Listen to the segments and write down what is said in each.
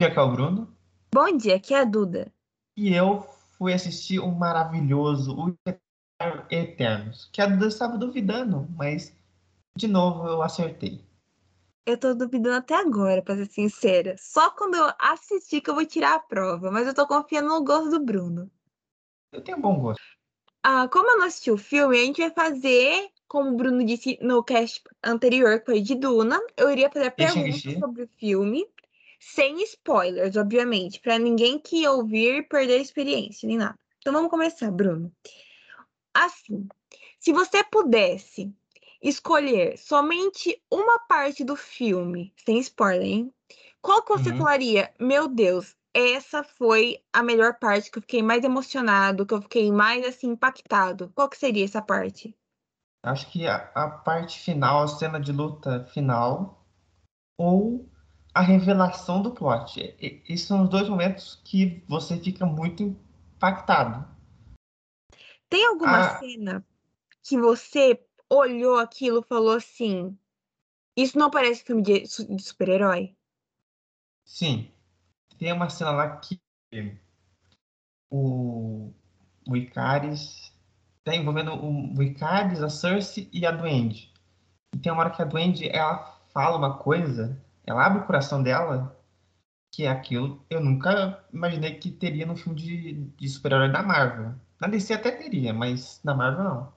dia, aqui é o Bruno. Bom dia, aqui é a Duda. E eu fui assistir um maravilhoso, o Eternos, que a Duda estava duvidando, mas de novo eu acertei. Eu tô duvidando até agora, pra ser sincera. Só quando eu assistir que eu vou tirar a prova, mas eu tô confiando no gosto do Bruno. Eu tenho bom gosto. Ah, como eu não assisti o filme, a gente vai fazer, como o Bruno disse no cast anterior, que foi de Duna, eu iria fazer perguntas sobre o filme sem spoilers, obviamente, para ninguém que ouvir perder a experiência nem nada. Então vamos começar, Bruno. Assim, se você pudesse escolher somente uma parte do filme, sem spoiler, hein? Qual que você uhum. falaria? Meu Deus, essa foi a melhor parte que eu fiquei mais emocionado, que eu fiquei mais assim impactado. Qual que seria essa parte? Acho que a, a parte final, a cena de luta final, ou a revelação do plot. Esses são os dois momentos que você fica muito impactado. Tem alguma a... cena que você olhou aquilo e falou assim: Isso não parece filme de, de super-herói? Sim. Tem uma cena lá que o, o Icaris tá envolvendo o, o Icaris, a Cersei e a Duende. E tem uma hora que a Duende ela fala uma coisa ela abre o coração dela, que é aquilo eu nunca imaginei que teria no filme de, de super-herói da Marvel. Na DC até teria, mas na Marvel não.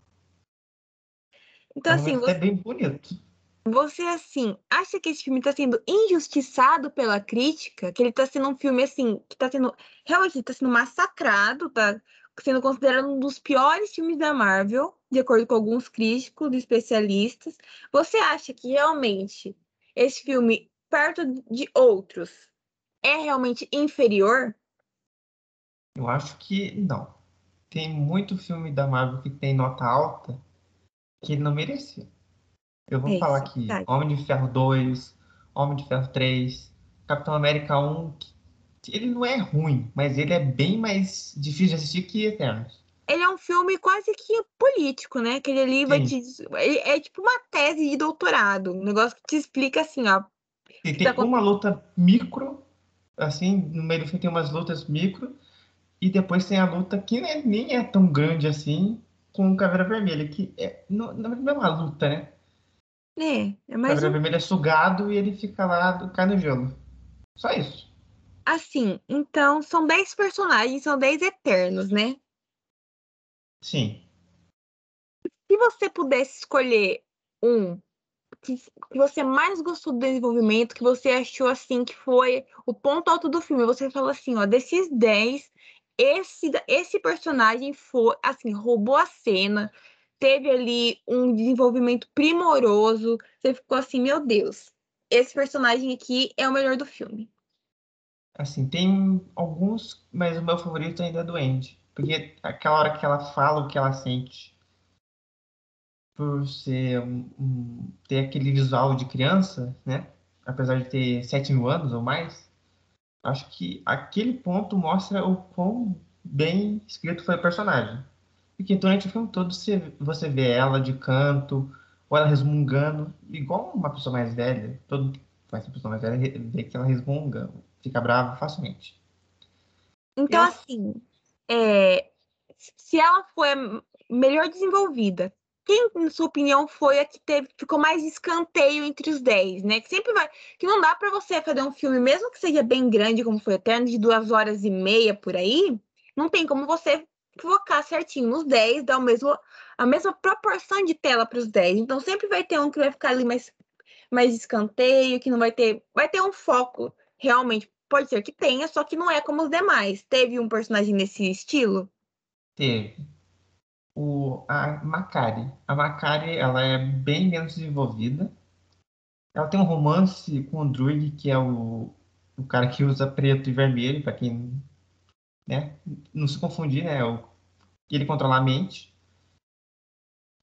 Então, é assim, você... é bem bonito. Você, assim, acha que esse filme está sendo injustiçado pela crítica? Que ele está sendo um filme, assim, que está sendo. Realmente, está sendo massacrado, está sendo considerado um dos piores filmes da Marvel, de acordo com alguns críticos e especialistas. Você acha que realmente esse filme perto de outros, é realmente inferior? Eu acho que não. Tem muito filme da Marvel que tem nota alta que ele não merecia. Eu vou é falar aqui: Homem de Ferro 2, Homem de Ferro 3, Capitão América 1. Ele não é ruim, mas ele é bem mais difícil de assistir que Eternos. Ele é um filme quase que político, né? Que ele ali vai te. É tipo uma tese de doutorado. Um negócio que te explica assim, ó. E tem tá uma luta micro, assim, no meio do filme tem umas lutas micro, e depois tem a luta que nem, nem é tão grande assim, com o Caveira Vermelha, que é, não, não é uma luta, né? É, é mais. O Caveira um... Vermelha é sugado e ele fica lá, cai no gelo. Só isso. Assim, então são 10 personagens, são 10 eternos, né? Sim. Se você pudesse escolher um que, você mais gostou do desenvolvimento, que você achou assim que foi o ponto alto do filme? Você falou assim, ó, desses 10, esse, esse personagem foi, assim, roubou a cena, teve ali um desenvolvimento primoroso, você ficou assim, meu Deus, esse personagem aqui é o melhor do filme. Assim, tem alguns, mas o meu favorito ainda é do Andy. Porque aquela hora que ela fala o que ela sente por ser um, ter aquele visual de criança, né? Apesar de ter 7 mil anos ou mais, acho que aquele ponto mostra o quão bem escrito foi o personagem. Porque durante o filme todo você, você vê ela de canto, ou ela resmungando, igual uma pessoa mais velha. Todo uma pessoa mais velha vê que ela resmunga, fica brava facilmente. Então, Eu... assim, é, se ela foi melhor desenvolvida, quem, na sua opinião, foi a que teve, ficou mais escanteio entre os 10, né? Que sempre vai. Que não dá para você fazer um filme, mesmo que seja bem grande, como foi Eterno, de duas horas e meia por aí, não tem como você focar certinho nos 10, dar o mesmo, a mesma proporção de tela para os 10. Então sempre vai ter um que vai ficar ali mais, mais escanteio, que não vai ter. Vai ter um foco realmente. Pode ser que tenha, só que não é como os demais. Teve um personagem nesse estilo? Teve o, a Macari. A Macari, ela é bem menos desenvolvida. Ela tem um romance com o Druid, que é o, o cara que usa preto e vermelho, para quem né, não se confundir, né? O, ele controla a mente.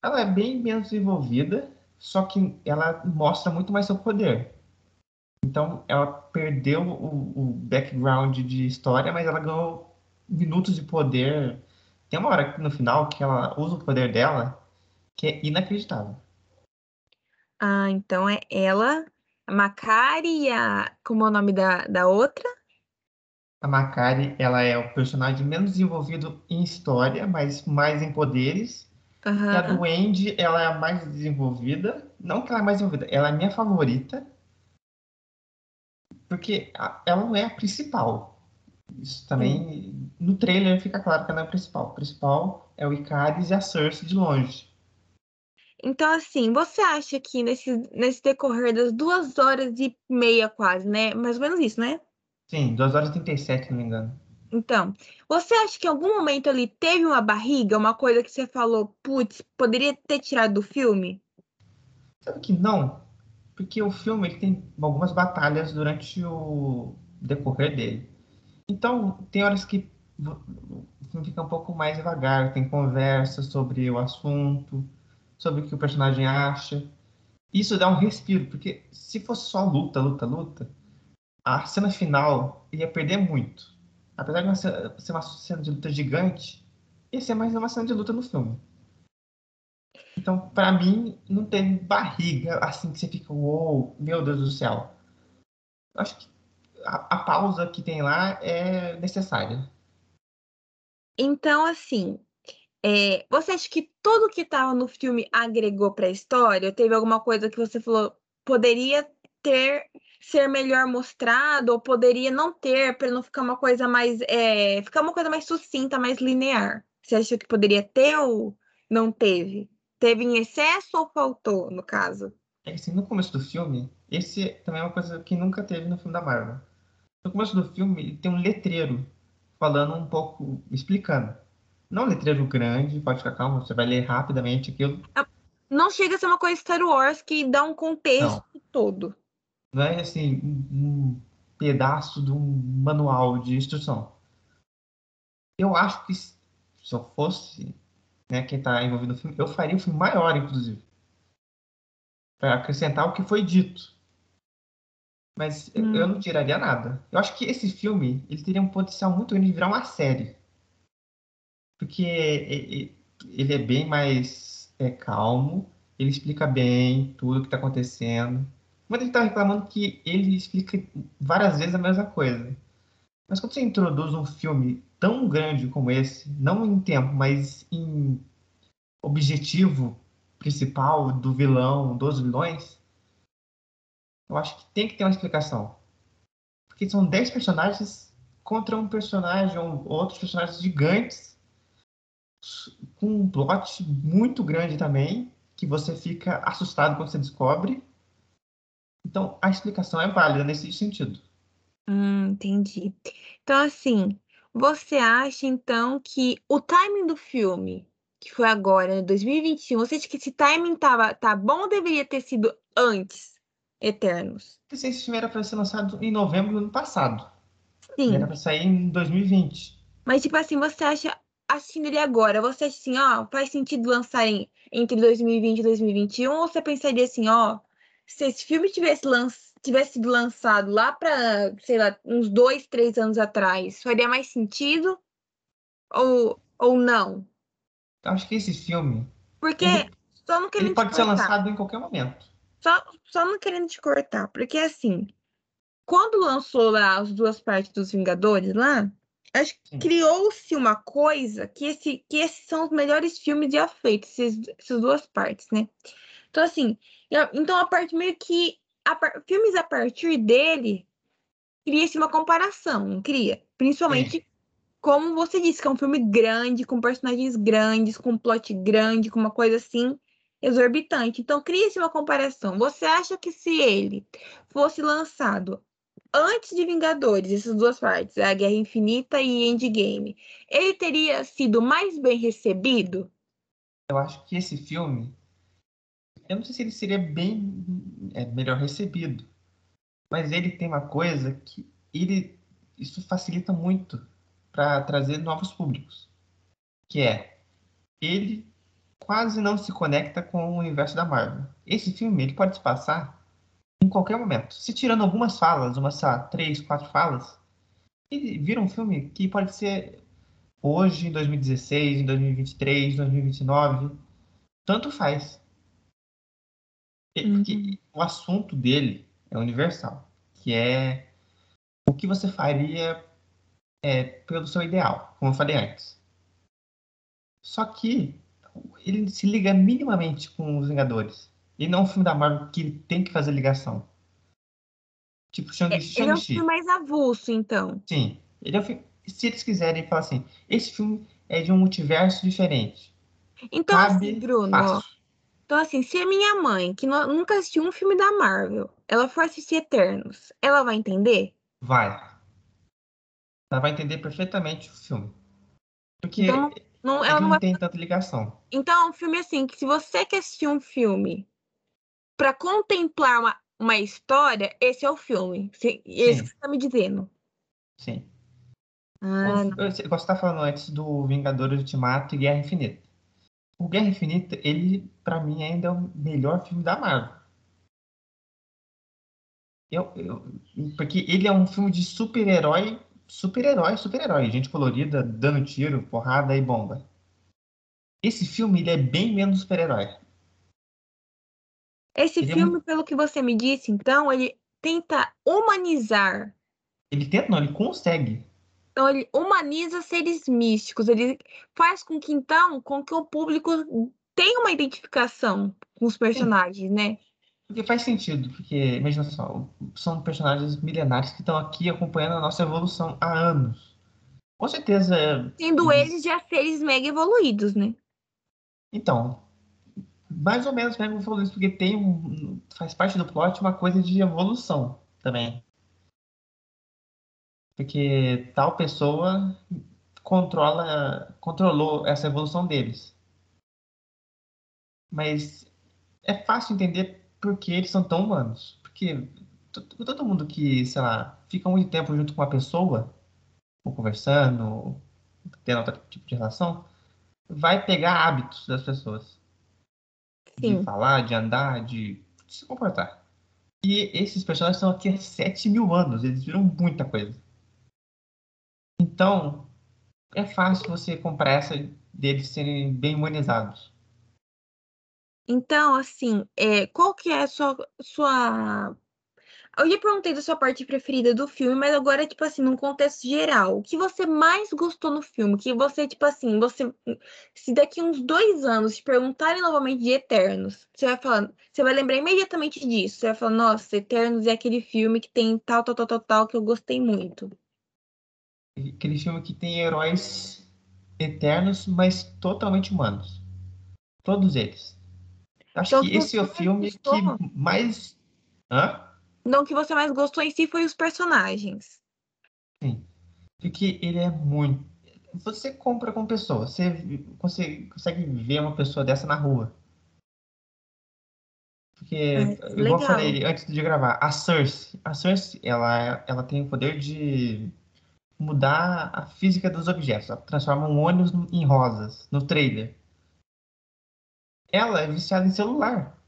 Ela é bem menos desenvolvida, só que ela mostra muito mais seu poder. Então, ela perdeu o, o background de história, mas ela ganhou minutos de poder tem uma hora no final que ela usa o poder dela que é inacreditável. Ah, então é ela, a Macari e a. Como é o nome da, da outra? A Makari, ela é o personagem menos desenvolvido em história, mas mais em poderes. Uhum. E a do Andy, ela é a mais desenvolvida. Não que ela é mais desenvolvida, ela é a minha favorita. Porque ela não é a principal. Isso também, no trailer fica claro que ela não é a principal. O principal é o Icaris e a Cersei de longe. Então, assim, você acha que nesse, nesse decorrer das duas horas e meia quase, né? Mais ou menos isso, né? Sim, 2 horas e 37, se não me engano. Então, você acha que em algum momento ali teve uma barriga, uma coisa que você falou, putz, poderia ter tirado do filme? Sabe que não? Porque o filme ele tem algumas batalhas durante o decorrer dele. Então, tem horas que o filme fica um pouco mais devagar, tem conversa sobre o assunto, sobre o que o personagem acha. Isso dá um respiro, porque se fosse só luta, luta, luta, a cena final ia perder muito. Apesar de ser uma cena de luta gigante, ia ser mais uma cena de luta no filme. Então, para mim, não tem barriga assim que você fica, uou, meu Deus do céu. Acho que a, a pausa que tem lá é necessária. Então, assim, é, você acha que tudo que estava no filme agregou para a história? Teve alguma coisa que você falou poderia ter ser melhor mostrado ou poderia não ter para não ficar uma coisa mais é, ficar uma coisa mais sucinta, mais linear? Você acha que poderia ter ou não teve? Teve em excesso ou faltou, no caso? É assim, no começo do filme, esse também é uma coisa que nunca teve no filme da Marvel. No começo do filme, tem um letreiro falando um pouco, explicando. Não um letreiro grande, pode ficar calmo, você vai ler rapidamente aquilo. Ah, não chega a ser uma coisa Star Wars que dá um contexto não. todo. Não é assim, um pedaço de um manual de instrução. Eu acho que se eu fosse né, quem está envolvido no filme, eu faria um filme maior, inclusive. Para acrescentar o que foi dito. Mas hum. eu não tiraria nada. Eu acho que esse filme ele teria um potencial muito grande de virar uma série. Porque ele é bem mais é, calmo, ele explica bem tudo o que está acontecendo. Muita gente está reclamando que ele explica várias vezes a mesma coisa. Mas quando você introduz um filme tão grande como esse, não em tempo, mas em objetivo principal do vilão, dos vilões, eu acho que tem que ter uma explicação. Porque são 10 personagens contra um personagem ou outros personagens gigantes com um plot muito grande também, que você fica assustado quando você descobre. Então, a explicação é válida nesse sentido. Hum, entendi. Então, assim, você acha, então, que o timing do filme, que foi agora, 2021, você acha que esse timing tava, tá bom ou deveria ter sido antes, Eternos? Esse filme era para ser lançado em novembro do ano passado. Sim. Era para sair em 2020. Mas, tipo assim, você acha, assistindo ele agora, você acha assim, ó, faz sentido lançar em, entre 2020 e 2021? Ou você pensaria assim, ó, se esse filme tivesse lançado tivesse sido lançado lá para, sei lá, uns dois, três anos atrás, faria mais sentido? Ou, ou não? Acho que esse filme. Porque. Ele, só não querendo ele pode ser lançado em qualquer momento. Só, só não querendo te cortar. Porque, assim, quando lançou lá as duas partes dos Vingadores lá, acho que criou-se uma coisa que, esse, que esses são os melhores filmes já feitos, essas duas partes, né? Então, assim, então a parte meio que a, filmes a partir dele cria-se uma comparação, não cria? Principalmente, como você disse, que é um filme grande, com personagens grandes, com um plot grande, com uma coisa assim exorbitante. Então, cria-se uma comparação. Você acha que se ele fosse lançado antes de Vingadores, essas duas partes, a Guerra Infinita e Endgame, ele teria sido mais bem recebido? Eu acho que esse filme eu não sei se ele seria bem é, melhor recebido, mas ele tem uma coisa que ele isso facilita muito para trazer novos públicos, que é ele quase não se conecta com o universo da Marvel. Esse filme ele pode se passar em qualquer momento. Se tirando algumas falas, umas sei lá, três, quatro falas, ele vira um filme que pode ser hoje, em 2016, em 2023, 2029, tanto faz. Porque uhum. o assunto dele é universal, que é o que você faria é, pelo seu ideal, como eu falei antes. Só que ele se liga minimamente com os Vingadores. E não é um filme da Marvel que tem que fazer ligação. Tipo Shang-Chi. É, ele é um filme mais avulso, então. Sim. Ele é um filme... Se eles quiserem falar assim, esse filme é de um multiverso diferente. Então, Cabe assim, Bruno, fácil. então assim, se a minha mãe, que nunca assistiu um filme da Marvel, ela for assistir Eternos, ela vai entender? Vai. Ela vai entender perfeitamente o filme. Porque então, não, ela não, não tem tanta ligação. Então, é um filme assim, que se você quer assistir um filme para contemplar uma, uma história, esse é o filme. Esse Sim. que você tá me dizendo. Sim. Ah, você está falando antes do Vingadores Ultimato e Guerra Infinita. O Guerra Infinita, ele, para mim, ainda é o melhor filme da Marvel. Eu, eu, porque ele é um filme de super-herói, super-herói, super-herói. Gente colorida, dando tiro, porrada e bomba. Esse filme, ele é bem menos super-herói. Esse ele filme, é pelo que você me disse, então, ele tenta humanizar. Ele tenta, não, ele consegue. Então ele humaniza seres místicos, ele faz com que então, com que o público tenha uma identificação com os personagens, Sim. né? Porque faz sentido, porque imagina só, são personagens milenares que estão aqui acompanhando a nossa evolução há anos. Com certeza. Sendo eles já seres mega evoluídos, né? Então, mais ou menos mega evoluídos, porque tem um. faz parte do plot uma coisa de evolução também porque tal pessoa controla, controlou essa evolução deles. Mas é fácil entender por que eles são tão humanos. Porque todo mundo que, sei lá, fica muito tempo junto com uma pessoa, ou conversando, ou tendo outro tipo de relação, vai pegar hábitos das pessoas. Sim. De falar, de andar, de se comportar. E esses personagens estão aqui há 7 mil anos, eles viram muita coisa. Então, é fácil você comprar essa deles serem bem humanizados. Então, assim, é, qual que é a sua, sua... Eu já perguntei da sua parte preferida do filme, mas agora, tipo assim, num contexto geral, o que você mais gostou no filme? Que você, tipo assim, você... Se daqui uns dois anos te perguntarem novamente de Eternos, você vai falar... Você vai lembrar imediatamente disso. Você vai falar, nossa, Eternos é aquele filme que tem tal, tal, tal, tal, tal, que eu gostei muito aquele filme que tem heróis eternos, mas totalmente humanos. Todos eles. Acho então, que esse é o filme que mais. Hã? Não, que você mais gostou em si foi os personagens. Sim. Porque ele é muito. Você compra com pessoa, você, você consegue ver uma pessoa dessa na rua. Porque, é, igual eu falei antes de gravar, a Cersei, a Cersei, ela, ela tem o poder de mudar a física dos objetos. Ela transforma um ônibus em rosas no trailer. Ela é viciada em celular.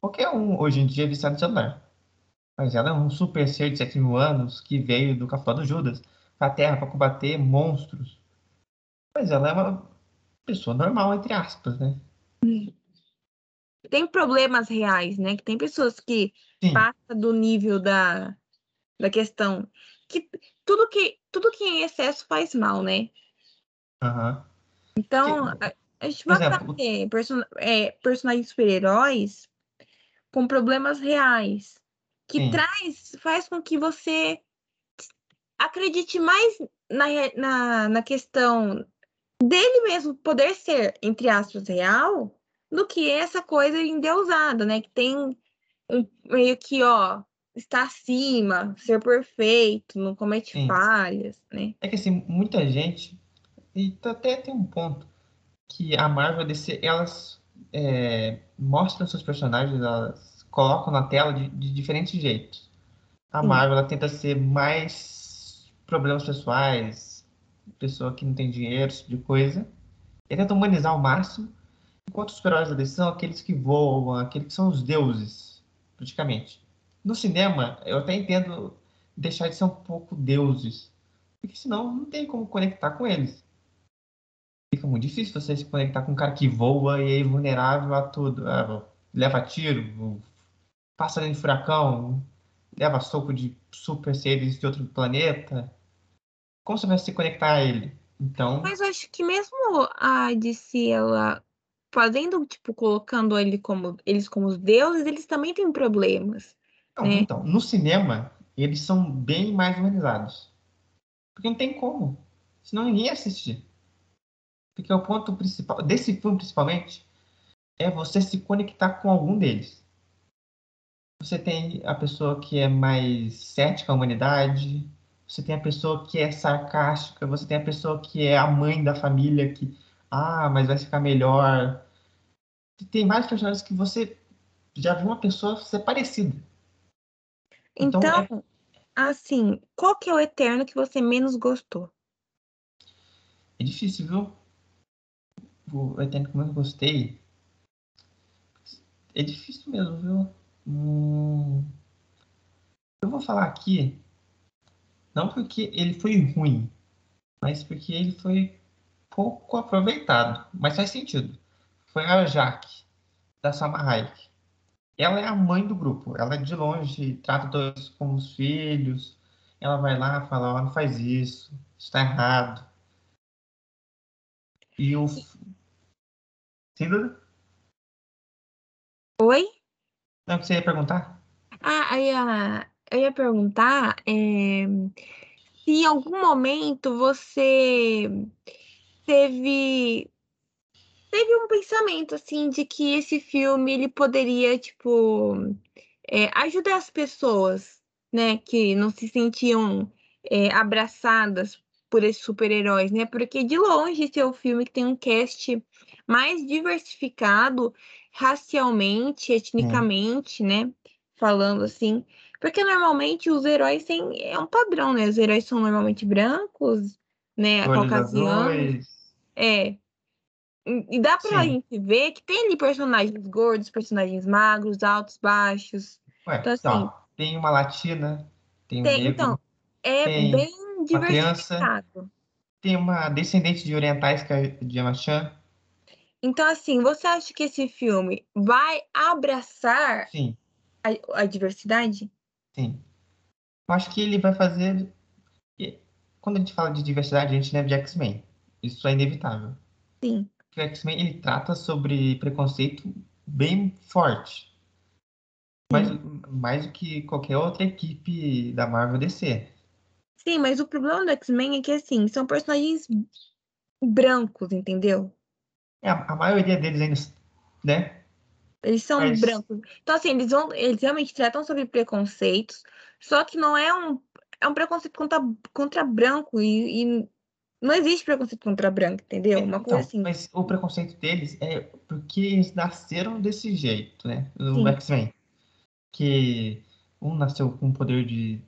Qualquer um hoje em dia é viciado em celular. Mas ela é um super ser de 7 mil anos que veio do café do Judas para a Terra para combater monstros. Mas ela é uma pessoa normal, entre aspas, né? Tem problemas reais, né? Que tem pessoas que Sim. passam do nível da, da questão que tudo que tudo que em excesso faz mal, né? Uhum. Então, a gente vai ter person é, personagens super-heróis com problemas reais. Que Sim. traz, faz com que você acredite mais na, na, na questão dele mesmo poder ser, entre aspas, real, do que essa coisa endeusada, né? Que tem um meio que, ó, estar acima, ser perfeito, não comete Sim. falhas, né? É que assim, muita gente, e até tem um ponto, que a Marvel DC, elas é, mostram seus personagens, elas colocam na tela de, de diferentes jeitos. A. Marvel ela tenta ser mais problemas pessoais, pessoa que não tem dinheiro, esse tipo de coisa. E tenta humanizar ao máximo, enquanto os super-heróis da DC são aqueles que voam, aqueles que são os deuses, praticamente. No cinema, eu até entendo deixar de ser um pouco deuses, porque senão não tem como conectar com eles. Fica muito difícil você se conectar com um cara que voa e é vulnerável a tudo. Ah, leva tiro, passa dentro de furacão, leva soco de super seres de outro planeta. como você vai se conectar a ele? Então. Mas eu acho que mesmo a DC, ela fazendo, tipo, colocando ele como, eles como os deuses, eles também têm problemas. Não, né? Então, no cinema, eles são bem mais humanizados. Porque não tem como. Senão ninguém ia assistir. Porque o ponto principal, desse filme principalmente, é você se conectar com algum deles. Você tem a pessoa que é mais cética à humanidade, você tem a pessoa que é sarcástica, você tem a pessoa que é a mãe da família, que, ah, mas vai ficar melhor. Tem vários personagens que você já viu uma pessoa ser parecida. Então, então é... assim, qual que é o Eterno que você menos gostou? É difícil, viu? O Eterno que eu menos gostei. É difícil mesmo, viu? Hum... Eu vou falar aqui, não porque ele foi ruim, mas porque ele foi pouco aproveitado. Mas faz sentido. Foi a Jaque, da Sama Hayek ela é a mãe do grupo. Ela de longe trata todos como os filhos. Ela vai lá fala, oh, não faz isso, está errado. E o. Sim, Duda? Oi? Não, que você ia perguntar? Ah, eu ia, eu ia perguntar é, se em algum momento você teve teve um pensamento assim de que esse filme ele poderia tipo é, ajudar as pessoas, né, que não se sentiam é, abraçadas por esses super-heróis, né? Porque de longe esse é o filme que tem um cast mais diversificado racialmente, etnicamente, né? Falando assim, porque normalmente os heróis têm é um padrão, né? Os heróis são normalmente brancos, né? Caucasianos. É, e dá pra Sim. gente ver que tem ali personagens gordos, personagens magros, altos, baixos. Ué, então, assim, tá. tem uma latina, tem um tem, negro, Então, é bem diversificado. Criança, tem uma descendente de orientais, que é de Yamachan. Então, assim, você acha que esse filme vai abraçar Sim. A, a diversidade? Sim. Eu acho que ele vai fazer... Quando a gente fala de diversidade, a gente lembra de X-Men. Isso é inevitável. Sim o X-Men ele trata sobre preconceito bem forte. Mais, mais do que qualquer outra equipe da Marvel DC. Sim, mas o problema do X-Men é que, assim, são personagens brancos, entendeu? É, a, maioria deles ainda, né? Eles são mas... brancos. Então, assim, eles, vão, eles realmente tratam sobre preconceitos, só que não é um, é um preconceito contra, contra branco e, e não existe preconceito contra branco, entendeu? Uma então, coisa assim. Mas o preconceito deles é porque eles nasceram desse jeito, né? No X-Men. Que um nasceu com poder de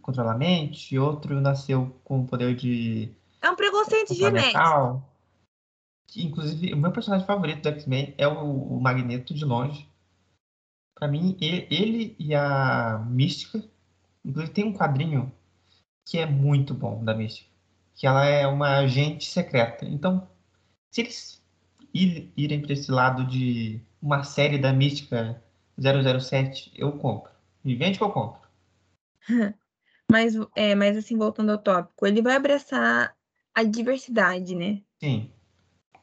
controlar a mente, outro nasceu com poder de. É um preconceito genético. Que, inclusive, o meu personagem favorito do X-Men é o, o Magneto de longe. Para mim, ele e a Mística. Inclusive, tem um quadrinho que é muito bom da Mística que ela é uma agente secreta. Então, se eles irem para esse lado de uma série da Mística 007, eu compro. Me vende que eu compro. Mas, é, mas assim, voltando ao tópico, ele vai abraçar a diversidade, né? Sim.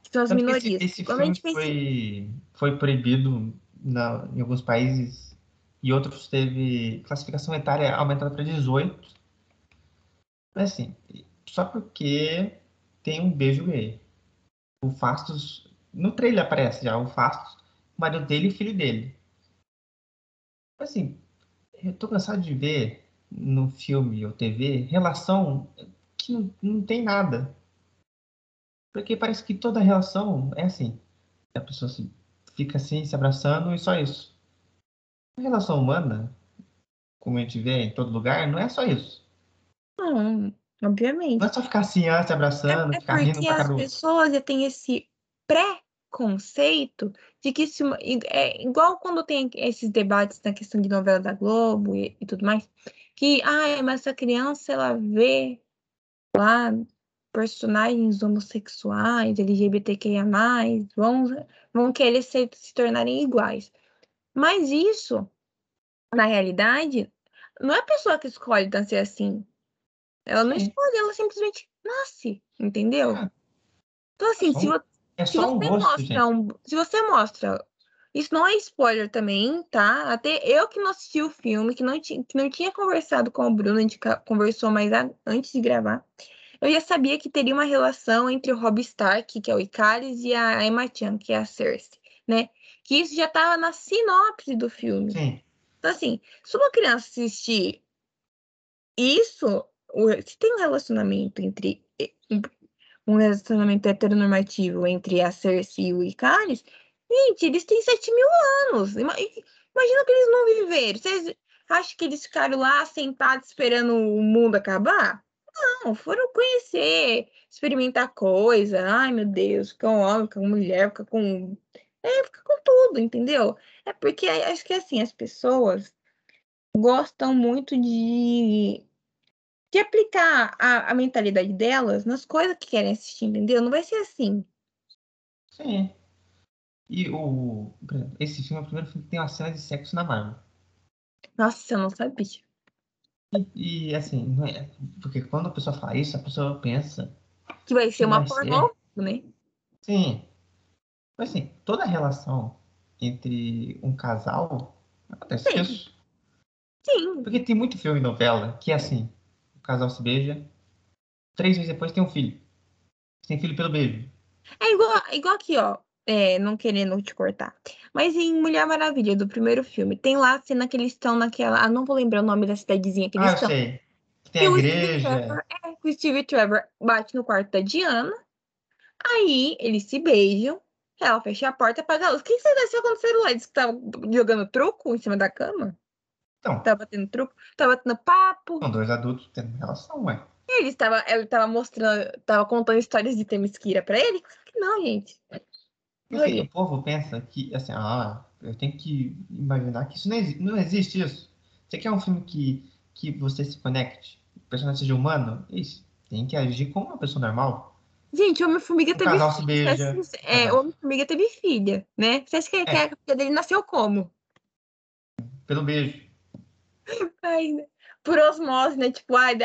Que são as Tanto minorias. Esse, esse filme foi, foi proibido na, em alguns países e outros teve classificação etária aumentada para 18. Mas assim, só porque tem um beijo gay. O Fastos. No trailer aparece já o Fastos, o marido dele e o filho dele. Assim, eu tô cansado de ver no filme ou TV relação que não, não tem nada. Porque parece que toda relação é assim. A pessoa se, fica assim, se abraçando e só isso. A relação humana, como a gente vê em todo lugar, não é só isso. Não. Obviamente. Não é só ficar assim, ah, se abraçando, é, é ficar rindo pra as pessoas já têm esse pré-conceito de que se, é igual quando tem esses debates na questão de novela da Globo e, e tudo mais, que, ah, mas essa criança, ela vê lá personagens homossexuais, LGBTQIA+, vão, vão querer se, se tornarem iguais. Mas isso, na realidade, não é a pessoa que escolhe ser assim Ela não escolhe, ela simplesmente nasce, entendeu? É. Então, assim, só se, um- vo- É se só um você gosto, mostra um, se você mostra, isso não é spoiler também, tá? Até eu que não assisti o filme, que não, que não tinha conversado com o Bruno, a gente conversou mais a- antes de gravar, eu já sabia que teria uma relação entre o Rob Stark, que é o Icaris, e a Emma Chan, que é a Cersei, né? Que isso já tava na sinopse do filme. Sim. Então, assim, se uma criança assistir isso, se tem um relacionamento entre um- relacionamento heteronormativo entre a Cersei e o Icaris, gente, eles têm 7 mil anos. Imagina que eles não viveram. Vocês acham que eles ficaram lá sentados esperando o mundo acabar? Não, foram conhecer, experimentar coisa. Ai, meu Deus, fica um homem, fica uma mulher, fica com. É, fica com tudo, entendeu? É porque acho que assim, as pessoas gostam muito de, de aplicar a, a mentalidade delas nas coisas que querem assistir, entendeu? Não vai ser assim. Sim. E o. esse filme é o primeiro filme que tem uma cena de sexo na Marvel. Nossa, eu não sabia. E assim, não é. Porque quando a pessoa fala isso, a pessoa pensa. Que vai ser Que uma pornô, né? Sim. Mas assim, toda relação entre um casal acontece Sim. isso. Sim, Porque tem muito filme e novela que é assim: o casal se beija, três meses depois tem um filho. Tem filho pelo beijo. é igual, igual aqui, ó. É, não querendo te cortar. Mas em Mulher Maravilha, do primeiro filme, tem lá a cena que eles estão naquela. Ah, não vou lembrar o nome da cidadezinha que eles Ah, eu estão. sei. Que tem E a igreja. Trevor, é, o Steve Trevor bate no quarto da Diana. Aí eles se beijam. Ela fecha a porta e apaga a luz. O que você desceu com o celular? Disse que tava jogando truco em cima da cama? Então, Tava batendo truco? Tava batendo papo? são dois adultos tendo relação, ué. E ele tava, ela tava mostrando, tava contando histórias de Temesquira pra ele? Que não, gente. Assim, o povo pensa que, assim, ah, eu tenho que imaginar que isso não, exi- não existe isso. Você quer um filme que, que você se conecte, o personagem seja humano? Isso. Tem que agir como uma pessoa normal. Gente, Homem-Formiga teve casal se filha. beija. Acha- É, Ah. Homem-Formiga teve filha, né? Você acha que, que É. a filha dele nasceu como? Pelo beijo. Ai, né? por osmose, né? Tipo, ai,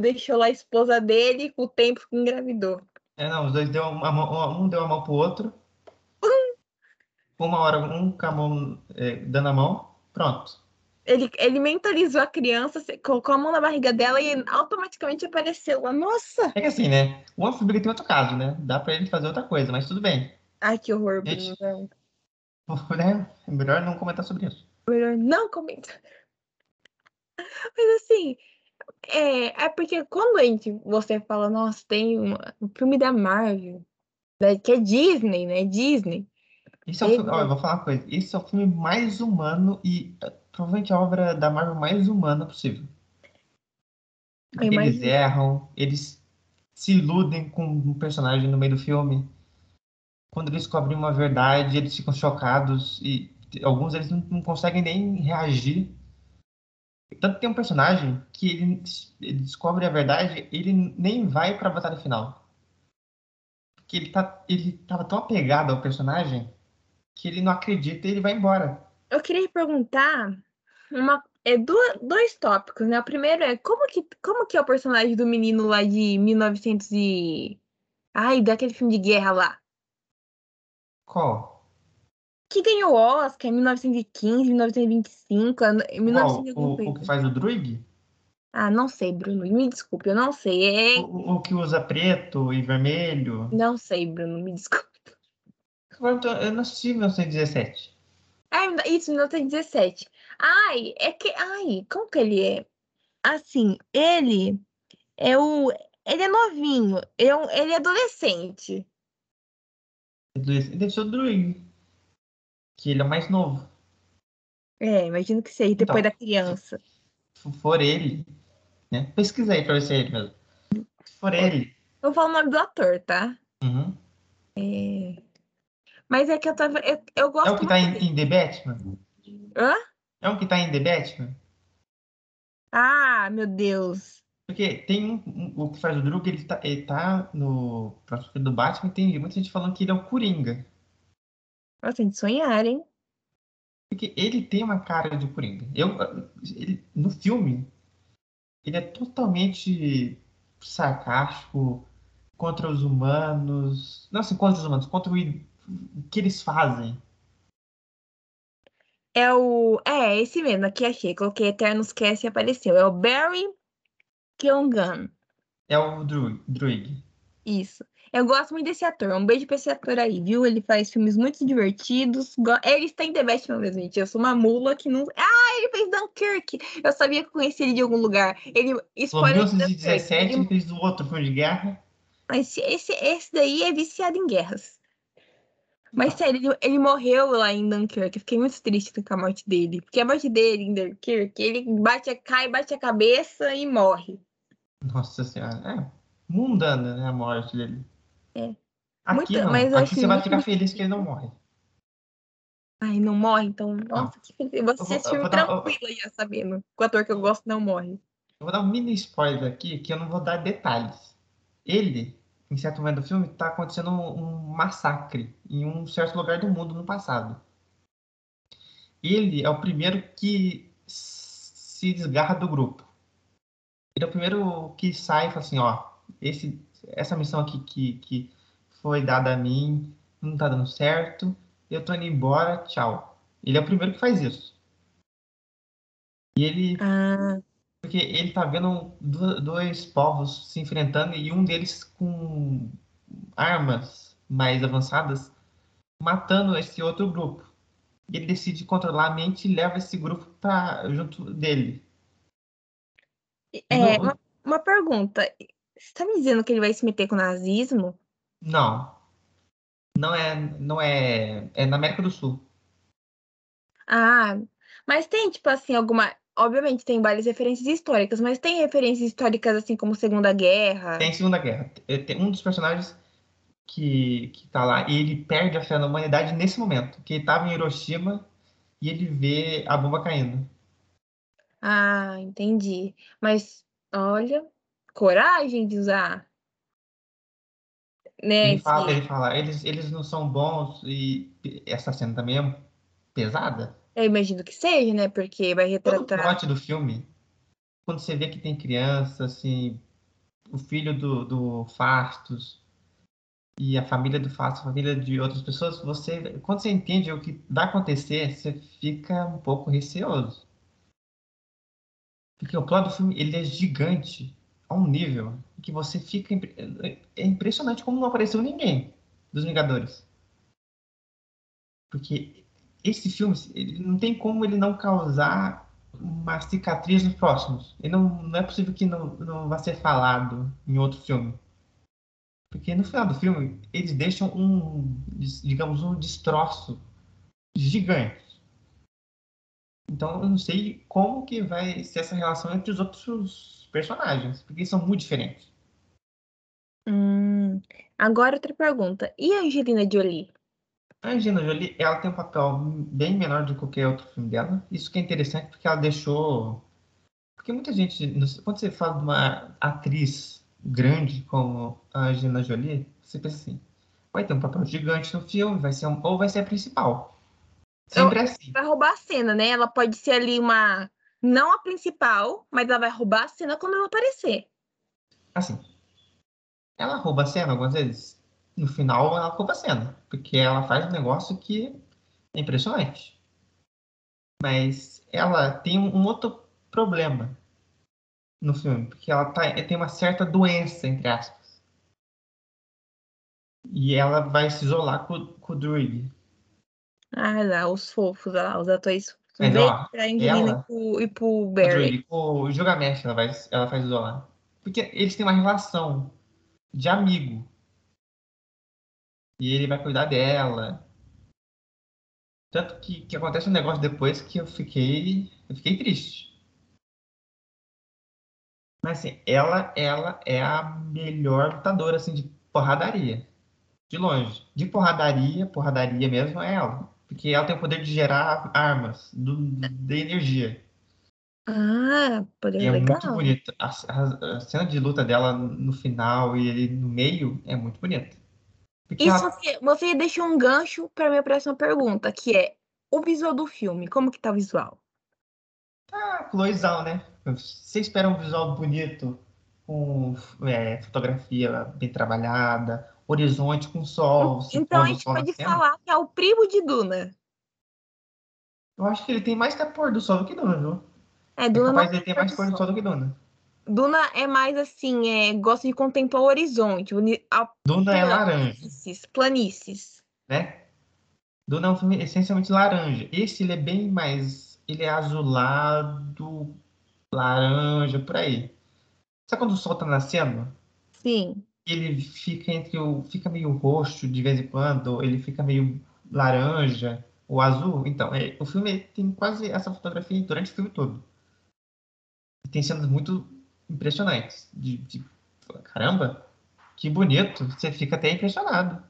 deixou lá a esposa dele com o tempo engravidou. É, não, os dois deu uma mão, um deu a mão pro outro. Uma hora, um com a mão é, dando a mão, pronto. Ele, ele mentalizou a criança, colocou a mão na barriga dela e automaticamente apareceu lá. Nossa! É que assim, né? O Homem-Formiga tem outro caso, né? Dá pra ele fazer outra coisa, mas tudo bem. Ai, que horror, Gente. Bruno. Né? Melhor não comentar sobre isso. Melhor não comenta. Mas assim, é, é porque quando a gente, você fala, nossa, tem um, um filme da Marvel, da- que é Disney, né? Disney. Esse é o filme, ó, eu vou falar uma coisa. Esse é o filme mais humano e eh, provavelmente a obra da Marvel mais humana possível. Porque eles erram, eles se iludem com um personagem no meio do filme. Quando eles descobrem uma verdade, eles ficam chocados e alguns eles não, não conseguem nem reagir. Tanto que tem um personagem que ele, ele descobre a verdade, ele nem vai pra batalha final. Porque ele tá, ele tava tão apegado ao personagem que ele não acredita e ele vai embora. Eu queria perguntar uma, é, du- dois tópicos, né? O primeiro é como que, como que é o personagem do menino lá de 1900 e... Ai, daquele filme de guerra lá. Qual? Que ganhou o Oscar em 1915, 1925, ano- em Qual? 1950. O, o que faz o Druig? Ah, não sei, Bruno. Me desculpe, eu não sei. É... O, o que usa preto e vermelho? Não sei, Bruno, me desculpe. Eu, não assisti 1917. Ai, isso, 1917. Ai, é que. Ai, como que ele é? Assim, ele é o. Ele é novinho, ele é, um- ele é adolescente. Ele deve ser o Druig. Que ele é o mais novo. É, imagino que seja, depois Então, da criança. Se for ele, né? Pesquisa aí pra ver se é ele mesmo. Se for ele. Eu falo o nome do ator, tá? uhum. Mas é que eu tava. Eu, eu gosto É o que tá em, em The Batman? Hã? É o que tá em The Batman? Ah, meu Deus. Porque tem um, um- o que faz o Druig, ele tá, ele tá no próximo do Batman e tem muita gente falando que ele é o Coringa. Nossa, de sonhar, hein? Porque ele tem uma cara de Coringa. Eu, ele, no filme, ele é totalmente sarcástico contra os humanos. Não assim, contra os humanos, contra o, o que eles fazem. É o. É, esse mesmo, aqui achei. Coloquei Eternos Cast e apareceu. É o Barry Keoghan. É o Dru Druig. Isso. Eu gosto muito desse ator. Um beijo pra esse ator aí, viu? Ele faz filmes muito divertidos. Ele está em The Batman mesmo, gente. Eu sou uma mula que não. Ah, ele fez Dunkirk. Eu sabia que eu conhecia ele de algum lugar. Ele. Spoiler 1917, ele fez o outro filme de guerra. Mas esse, esse daí é viciado em guerras. Mas sério, ele, ele, morreu lá em Dunkirk. Eu fiquei muito triste com a morte dele. Porque a morte dele em Dunkirk, ele bate, cai, bate a cabeça e morre. Nossa senhora. É mundana, né? A morte dele. É. Aqui Muito, não. Mas Aqui você vai ficar feliz que ele não morre. Ai, não morre, então. Nossa, que feliz. Você assistiu tranquila já sabendo o ator que eu gosto não morre. Eu vou dar um mini spoiler aqui, que eu não vou dar detalhes. Ele, em certo momento do filme, tá acontecendo um, um massacre em um certo lugar do mundo no passado. Ele é o primeiro que se desgarra do grupo. Ele é o primeiro que sai e fala assim, ó, esse essa missão aqui que, que foi dada a mim não tá dando certo, eu tô indo embora, tchau. Ele é o primeiro que faz isso. E ele. Ah. Porque ele tá vendo dois povos se enfrentando e um deles com armas mais avançadas matando esse outro grupo. Ele decide controlar a mente e leva esse grupo para junto dele. É, uma, uma pergunta. Você tá me dizendo que ele vai se meter com o nazismo? Não. Não é, não é, é na América do Sul. Ah, mas tem tipo assim alguma, obviamente tem várias referências históricas, mas tem referências históricas assim como Segunda Guerra. Tem Segunda Guerra. Tem um dos personagens que que tá lá e ele perde a fé na humanidade nesse momento, que ele tava em Hiroshima e ele vê a bomba caindo. Ah, entendi. Mas olha, coragem de usar. Né, ele, fala, ele fala, eles, eles não são bons e essa cena também é pesada. Eu imagino que seja, né? Porque vai retratar. Todo o plot do filme, quando você vê que tem criança, assim, o filho do, do Fastos e a família do Fastos, a família de outras pessoas, você, quando você entende o que vai acontecer, você fica um pouco receoso. Porque o plot do filme, ele é gigante a um nível que você fica. É impressionante como não apareceu ninguém dos Vingadores. Porque esse filme, ele não tem como ele não causar uma cicatriz nos próximos. E não, não é possível que não, não vá ser falado em outro filme. Porque no final do filme, eles deixam um, digamos, um destroço gigante. Então eu não sei como que vai ser essa relação entre os outros personagens, porque são muito diferentes. Hum, agora outra pergunta. E a Angelina Jolie? A Angelina Jolie, ela tem um papel bem menor do que qualquer outro filme dela. Isso que é interessante porque ela deixou... Porque muita gente, quando você fala de uma atriz grande como a Angelina Jolie, você pensa assim, vai ter um papel gigante no filme, vai ser um... ou vai ser a principal. Sempre então, assim. Vai roubar a cena, né? Ela pode ser ali uma não a principal, mas ela vai roubar a cena quando ela aparecer. Assim. Ela rouba a cena algumas vezes. No final, ela rouba a cena. Porque ela faz um negócio que é impressionante. Mas ela tem um outro problema no filme. Porque ela tá, tem uma certa doença, entre aspas. E ela vai se isolar com, com o Druid. Ah, lá, os fofos, lá, os atores mas, ó, pra Angelina ela, e pro, e pro Barry. O Gilgamesh ela, vai, ela faz isolar. Porque eles têm uma relação de amigo. E ele vai cuidar dela. Tanto que, que acontece um negócio depois que eu fiquei. Eu fiquei triste. Mas assim, ela, ela é a melhor lutadora assim, de porradaria. De longe. De porradaria, porradaria mesmo é ela. Porque ela tem o poder de gerar armas do, de energia. Ah, poder e é legal. muito bonito. A, a, a, cena de luta dela no final e ele no meio é muito bonita. Isso ela... você, você deixou um gancho para minha próxima pergunta, que é o visual do filme. Como que tá o visual? Tá Chloezão, né? Você espera um visual bonito, com é, fotografia bem trabalhada, horizonte com sol. Então a gente pode falar que é o primo de Duna. Eu acho que ele tem mais pôr do sol do que Duna, viu? É, Duna é capaz de ele ter mais pôr do sol do que Duna. Duna é mais assim, é, gosta de contemplar o horizonte. A... Duna é laranja. Planícies, planícies. Né? Duna é um filme essencialmente laranja. Esse ele é bem mais. Ele é azulado, laranja, por aí. Sabe quando o sol tá nascendo? Sim. Ele fica entre o. fica meio roxo de vez em quando, ele fica meio laranja ou azul. Então, é, o filme tem quase essa fotografia durante o filme todo. Tem cenas muito impressionantes. De, de, caramba, que bonito. Você fica até impressionado.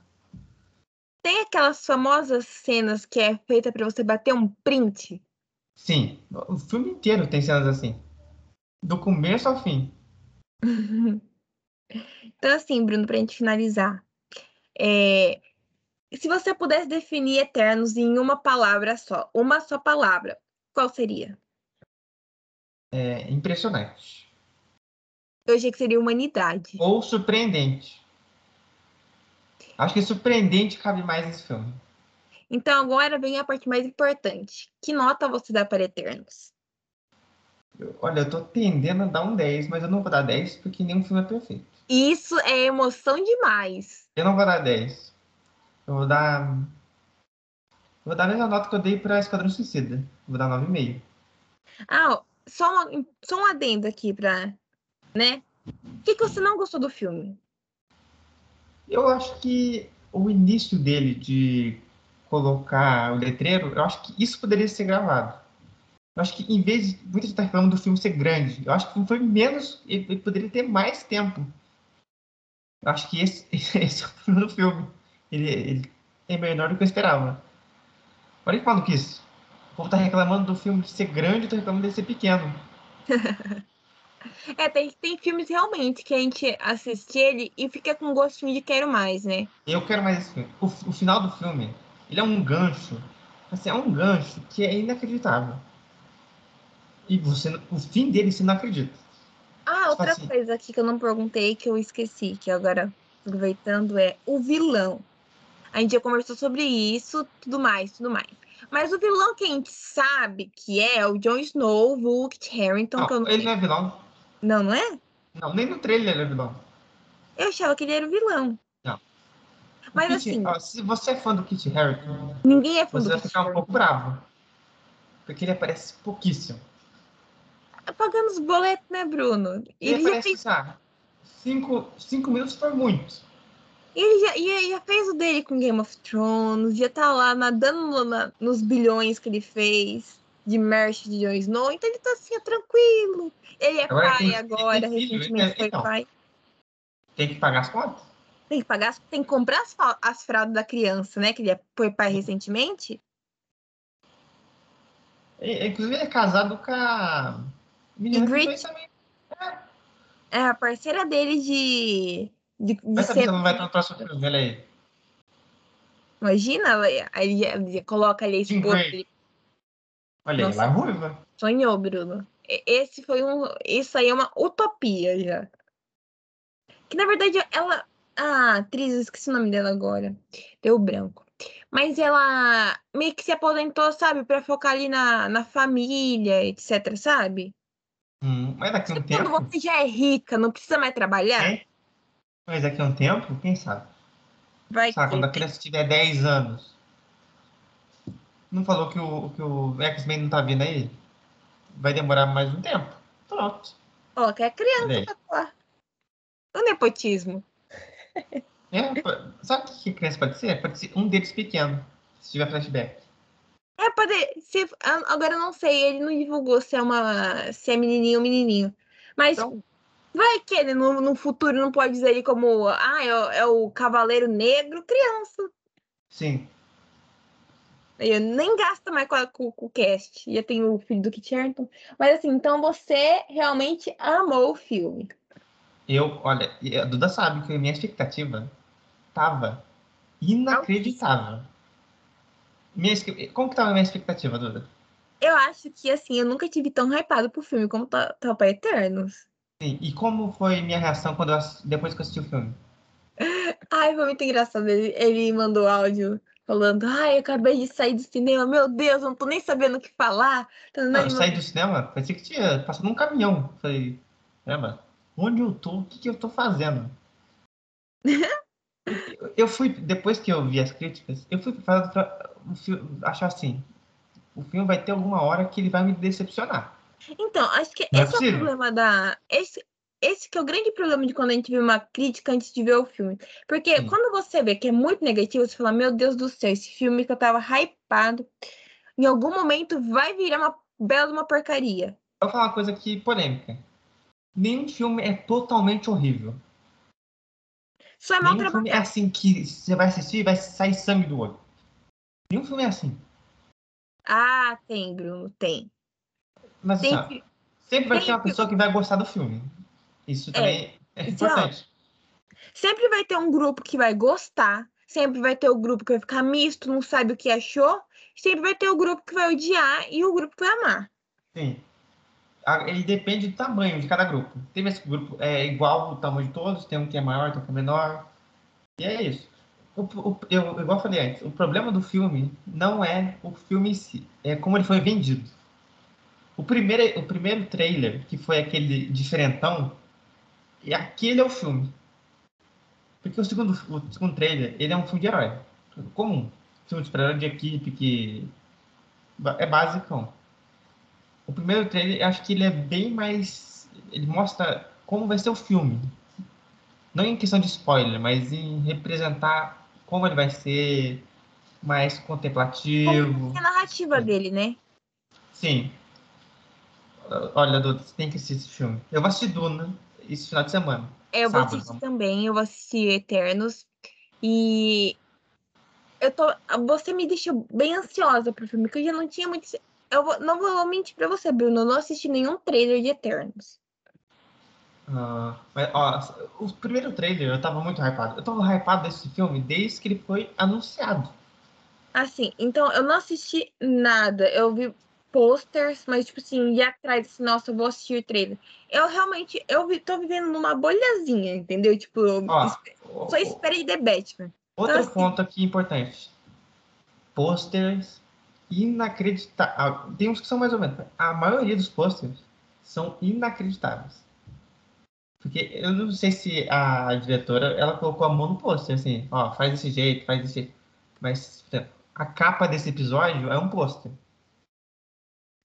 Tem aquelas famosas cenas que é feita para você bater um print? Sim, o filme inteiro tem cenas assim. Do começo ao fim. então, assim, Bruno, pra gente finalizar. É... Se você pudesse definir Eternos em uma palavra só, uma só palavra, qual seria? É impressionante. Eu achei que seria humanidade. Ou surpreendente. Acho que surpreendente cabe mais nesse filme. Então agora vem a parte mais importante. Que nota você dá para Eternos? olha, eu tô tendendo a dar um 10, mas eu não vou dar 10 porque nenhum filme é perfeito. Isso é emoção demais. Eu não vou dar 10. Eu vou dar. Vou dar a mesma nota que eu dei para Esquadrão Suicida. Vou dar 9,5. Ah, só, uma, só um adendo aqui para né? O que, que você não gostou do filme? Eu acho que o início dele de colocar o letreiro, eu acho que isso poderia ser gravado. Eu acho que em vez de muita gente estar reclamando do filme ser grande, eu acho que foi menos, ele poderia ter mais tempo. Acho que esse, esse é o problema do filme. Ele, ele, é menor do que eu esperava. Olha que maluquice. O povo tá reclamando do filme de ser grande e tá reclamando de ser pequeno. É, tem, tem filmes realmente que a gente assiste ele e fica com gostinho de quero mais, né? Eu quero mais esse filme. O, o final do filme, ele é um gancho. Assim, é um gancho que é inacreditável. E você, o fim dele você não acredita. Ah, tipo outra assim, coisa aqui que eu não perguntei que eu esqueci, que agora aproveitando é o vilão. A gente já conversou sobre isso, tudo mais, tudo mais. Mas o vilão que a gente sabe que é, é o Jon Snow, o Vulk Harrington. Não, não ele não é vilão. Não, não é? Não, nem no trailer ele é vilão. Eu achava que ele era o vilão. Não. Mas Kit, assim. Ó, se você é fã do Kit Harington, ninguém é fã você vai ficar um pouco bravo. Porque ele aparece pouquíssimo. Pagando os boletos, né, Bruno? Ele, ele aparece, fez... ah, cinco, cinco minutos foi muito. Ele já, já, já, fez o dele com Game of Thrones, já tá lá nadando na, nos bilhões que ele fez de merch de Jon Snow, então ele tá assim, tranquilo. Ele é agora, pai tem, agora, tem filho, recentemente é, foi então, pai. Tem que pagar as contas? Tem que pagar, tem que comprar as, as fraldas da criança, né? Que ele é, foi pai recentemente. É, inclusive, ele é casado com a Ingrid. É. é. a parceira dele de. de, de Mas ser... não vai estar no próximo filme, olha aí. Imagina, aí ele coloca ali a esposa dele Olha Nossa, ela é ruiva. Sonhou, Bruno. Esse foi um. Isso aí é uma utopia já. Que na verdade ela. A atriz, eu esqueci o nome dela agora. Deu branco. Mas ela meio que se aposentou, sabe? Pra focar ali na, na família, etc, sabe? Hum, mas daqui a um tempo. Quando você já é rica, não precisa mais trabalhar? É? Mas daqui a um tempo, quem sabe? Vai sabe, quando a criança tiver 10 anos não falou que o, que o X-Men não tá vindo aí? Vai demorar mais um tempo. Pronto. Ó, que é criança lá. O nepotismo. É, sabe o que criança pode ser? Pode ser um deles pequeno, se tiver flashback. É, pode. Se, agora eu não sei, ele não divulgou se é uma. se é menininho ou menininho. Mas então, vai que ele no, no futuro não pode dizer ele como. Ah, é, é o Cavaleiro Negro, criança. Sim. Eu nem gasto mais com, com, com, o cast. Já tenho o filho do Kit Harington. Mas assim, então você realmente amou o filme. Eu, olha, a Duda sabe que a minha expectativa tava inacreditável. Minha, como que tava a minha expectativa, Duda? Eu acho que, assim, eu nunca tive tão hypado pro filme como Topa Eternos. Sim, e como foi minha reação quando eu, depois que eu assisti o filme? Ai, foi muito engraçado. Ele, ele mandou áudio falando: Ai, eu acabei de sair do cinema, meu Deus, não tô nem sabendo o que falar. Não, eu saí do cinema, parecia que tinha passado num caminhão. Falei, caramba, onde eu tô? O que, que eu tô fazendo? eu fui, depois que eu vi as críticas, eu fui fazer achar assim, o filme vai ter alguma hora que ele vai me decepcionar. Então, acho que não é esse é, é o problema da. Esse, esse que é o grande problema de quando a gente vê uma crítica antes de ver o filme. Porque Sim. quando você vê que é muito negativo, você fala, meu Deus do céu, esse filme que eu tava hypado, em algum momento vai virar uma bela uma porcaria. Eu vou falar uma coisa aqui polêmica. Nenhum filme é totalmente horrível. Só é mal Nenhum filme é assim que você vai assistir e vai sair sangue do olho. Nenhum filme é assim. Ah, tem, Bruno, tem. Mas tem assim, sempre vai tem ter uma pessoa que vai gostar do filme. Isso também é, é importante. sempre vai ter um grupo que vai gostar, sempre vai ter o grupo que vai ficar misto, não sabe o que achou, sempre vai ter o grupo que vai odiar e o grupo que vai amar. Sim. Ele depende do tamanho de cada grupo. Tem esse grupo é igual o tamanho de todos, tem um que é maior, tem um que é menor. E é isso. O, o, eu, igual eu falei antes, o problema do filme não é o filme em si, é como ele foi vendido. O primeiro, o primeiro trailer, que foi aquele diferentão, e aquele é o filme. Porque o segundo, o segundo trailer, ele é um filme de herói. Comum. Filme de super de equipe que é básico. O primeiro trailer, eu acho que ele é bem mais... Ele mostra como vai ser o filme. Não em questão de spoiler, mas em representar como ele vai ser mais contemplativo. É a narrativa dele, né? Sim. Olha, Duda, você tem que assistir esse filme. Eu vou assistir Duna esse final de semana. Eu sábado, vou assistir também, eu vou assistir Eternos. E eu tô. Você me deixou bem ansiosa pro filme, porque eu já não tinha muito. Eu vou, não vou mentir pra você, Bruno. Eu não assisti nenhum trailer de Eternos. Uh, mas, ó, o primeiro trailer eu tava muito hypado. Eu tava hypado desse filme desde que ele foi anunciado. Assim, então eu não assisti nada. Eu vi posters, mas tipo assim, ir atrás assim, nossa, eu vou assistir o trailer. Eu realmente, eu vi, tô vivendo numa bolhazinha, entendeu? Tipo, ó, só espera de The Batman. Outro então, assim, ponto aqui importante. Posters inacreditáveis. Tem uns que são mais ou menos. A maioria dos posters são inacreditáveis. Porque eu não sei se a diretora ela colocou a mão no pôster, assim, ó, faz desse jeito, faz desse jeito. Mas a capa desse episódio é um pôster.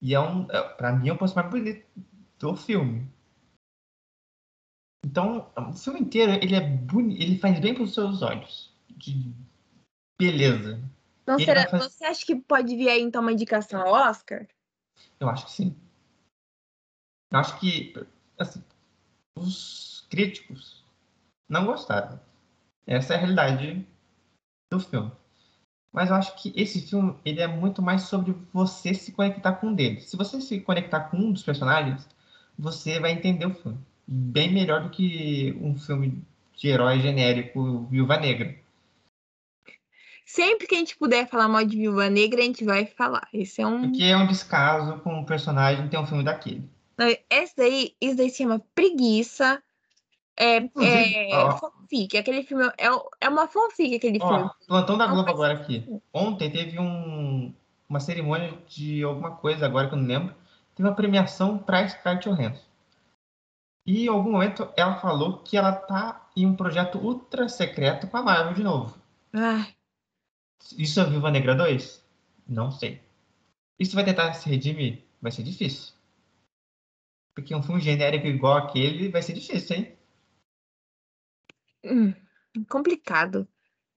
E é um, é, pra mim, é o pôster mais bonito do filme. Então, o filme inteiro, ele é bonito, ele faz bem para os seus olhos. De beleza. Não será, fazer... Você acha que pode vir aí, então, uma indicação ao Oscar? Eu acho que sim. Eu acho que, assim, os críticos não gostaram. Essa é a realidade do filme. Mas eu acho que esse filme ele é muito mais sobre você se conectar com um deles. Se você se conectar com um dos personagens, você vai entender o filme bem melhor do que um filme de herói genérico Viúva Negra. Sempre que a gente puder falar mal de Viúva Negra, a gente vai falar. Esse é um. Porque é um descaso com o personagem ter um filme daquele. Esse daí, isso daí se chama Preguiça. É, é ó, fanfic. Aquele filme é, é uma fanfic, aquele ó, filme. Plantão da Globo agora aqui. Ontem teve um, uma cerimônia de alguma coisa, agora que eu não lembro. Teve uma premiação para Scarlett Johansson. E em algum momento ela falou que ela tá em um projeto ultra secreto com a Marvel de novo. Ai. Isso é Viva Negra 2? Não sei. Isso vai tentar se redimir? Vai ser difícil. Porque um filme genérico igual aquele vai ser difícil, hein? Hum, complicado.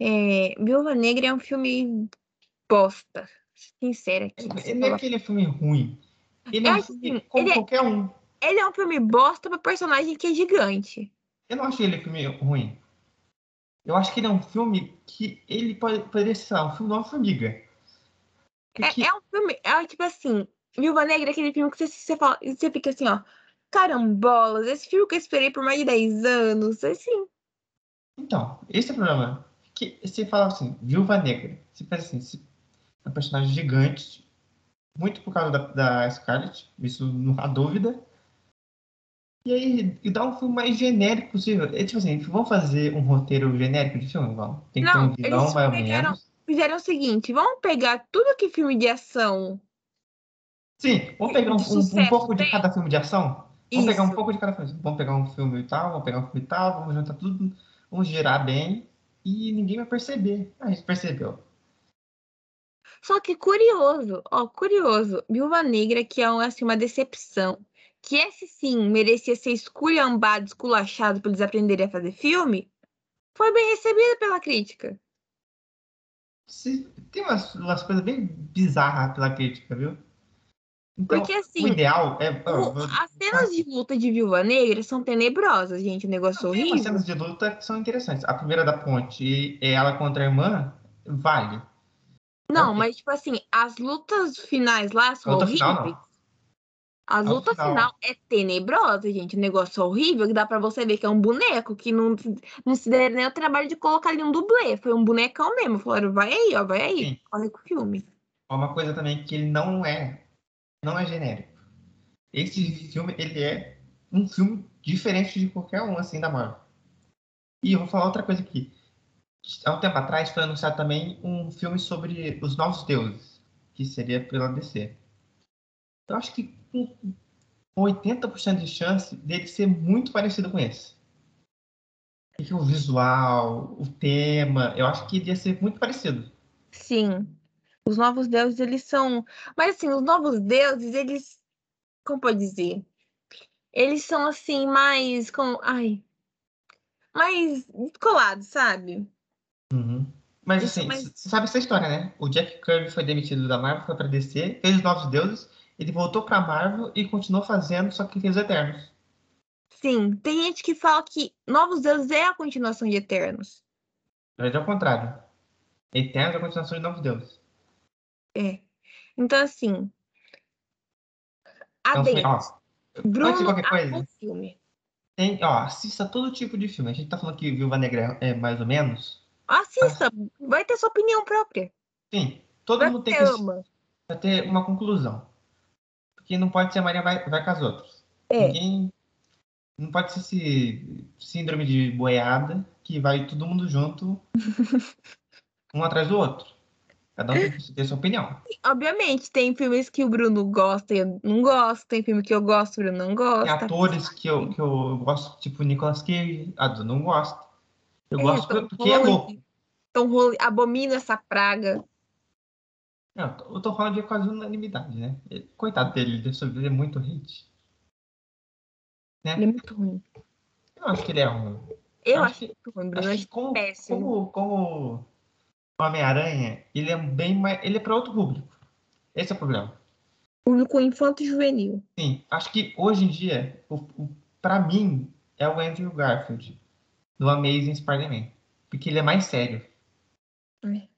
É, Viúva Negra é um filme bosta. Sincera aqui. Ele não é aquele filme ruim. Ele é, é um filme assim, como é qualquer é, um. Ele é um filme bosta para personagem que é gigante. Eu não achei ele filme ruim. Eu acho que ele é um filme que ele pode, poderia ser um filme de uma formiga. Porque... É, é, um filme, é tipo assim, Viúva Negra é aquele filme que você, você, fala, você fica assim, ó, carambolas, esse filme que eu esperei por mais de 10 anos, assim. Então, esse é o problema. Que você fala assim, Viúva Negra, você pensa assim, é um personagem gigante, muito por causa da, da Scarlett, isso não há dúvida. E aí, e dá um filme mais genérico possível. É, tipo assim, vamos fazer um roteiro genérico de filme? Vamos. Tem que Não, ter um vilão, ou pegaram- menos. Fizeram o seguinte, vamos pegar tudo que filme de ação. Sim, vamos pegar um, de um- um pouco de tem. cada filme de ação. Vamos pegar um Isso. pouco de cada filme. Vamos pegar um filme e tal, vamos pegar um filme e tal, vamos juntar tudo, vamos girar bem e ninguém vai perceber. A gente percebeu. Só que curioso, ó, curioso, Viúva Negra, que é assim, uma decepção, que esse sim merecia ser esculhambado, esculachado para eles aprenderem a fazer filme, foi bem recebido pela crítica. Se- tem umas, umas coisas bem bizarras pela crítica, viu? Então, Porque o assim, ideal é. ó, o- as cenas de luta de Viúva Negra são tenebrosas, gente, o negócio Tem umas horrível. cenas de luta que são interessantes. A primeira da ponte, é ela contra a irmã, vale. Não, Ok. mas tipo assim, as lutas finais lá são luta horríveis. final, não. A luta final. final é tenebrosa, gente. O negócio é horrível, que dá pra você ver que é um boneco, que não, não se deram nem o trabalho de colocar ali um dublê. Foi um bonecão mesmo. Falaram, vai aí, ó, vai aí. Sim. Corre com o filme. Uma coisa também que ele não é, não é genérico. Esse filme, ele é um filme diferente de qualquer um, assim, da Marvel. E eu vou falar outra coisa aqui. Há um tempo atrás foi anunciado também um filme sobre os novos deuses, que seria pela DC. Eu acho que 80% de chance dele ser muito parecido com esse. O visual, o tema, eu acho que iria ser muito parecido. Sim. Os novos deuses, eles são. Mas assim, os novos deuses, eles. Como pode dizer? Eles são assim, mais. Com... Ai. Mais descolados, sabe? Uhum. Mas Isso, assim, mas- você sabe essa história, né? O Jack Kirby foi demitido da Marvel, foi pra DC, fez os Novos Deuses, ele voltou pra Marvel e continuou fazendo, só que fez os Eternos. Sim. Tem gente que fala que Novos Deuses é a continuação de Eternos. Verdade, é o contrário. Eternos é a continuação de Novos Deuses. É. Então, assim. Então, assim, ó, antes de Bruno qualquer coisa, filme. tem, ó, assista todo tipo de filme. A gente tá falando que Viúva Negra é mais ou menos. Assista, vai ter sua opinião própria. Sim, todo Vai mundo tem que que ama. vai ter uma conclusão. Porque não pode ser a Maria vai, vai com as outras. É. Ninguém. Não pode ser esse síndrome de boiada que vai todo mundo junto, um atrás do outro. Cada um tem sua opinião. Obviamente, tem filmes que o Bruno gosta e eu não gosto, tem filme que eu gosto e o Bruno não Tem gosta. atores que eu, que eu gosto, tipo Nicolas Cage, a Du não gosta. Eu É, gosto Tom porque é louco. Tom Holland, abomino essa praga. Não, eu tô falando de quase unanimidade, né? Coitado dele, ele deve sofrer muito hate. Ele é muito ruim. Eu acho que ele é ruim. Eu Acho acho que- muito ruim, Bruno. Acho que como, péssimo. como, como Homem-Aranha, ele é bem mais. Ele é para outro público. Esse é o problema. público infanto e juvenil. Sim, acho que hoje em dia, o, o, para mim, é o Andrew Garfield do Amazing Spider-Man. Porque ele é mais sério. É.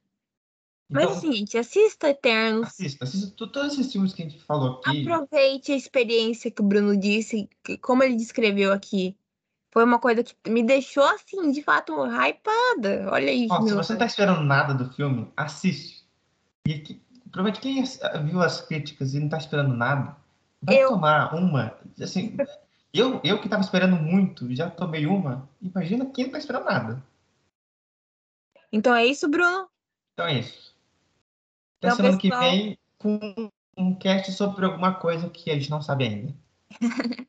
Mas Então, assim, gente, assista Eternos. assista, assista to- todos esses filmes que a gente falou aqui. Aproveite a experiência que o Bruno disse, que, como ele descreveu aqui. Foi uma coisa que me deixou, assim, de fato, hypada. Olha isso, Ó, se você não tá esperando nada do filme, assiste. E provavelmente quem viu as críticas e não tá esperando nada, vai Eu. tomar uma. Assim, eu, eu que tava esperando muito, já tomei uma. Imagina quem não tá esperando nada. Então é isso, Bruno? Então é isso. Então, semana pessoal- que vem com um cast sobre alguma coisa que a gente não sabe ainda.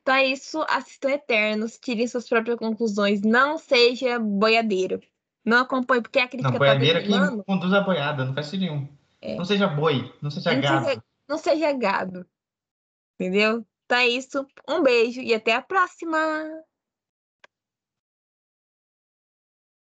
Então é isso. Assistam Eternos, tirem suas próprias conclusões. Não seja boiadeiro. Não acompanhe, porque a crítica Não, tá boiadeira que desanimando. conduz a boiada, não faz nenhum. É. Não seja boi, não seja Não gado. seja- Não seja gado. Entendeu? Então é isso. Um beijo e até a próxima.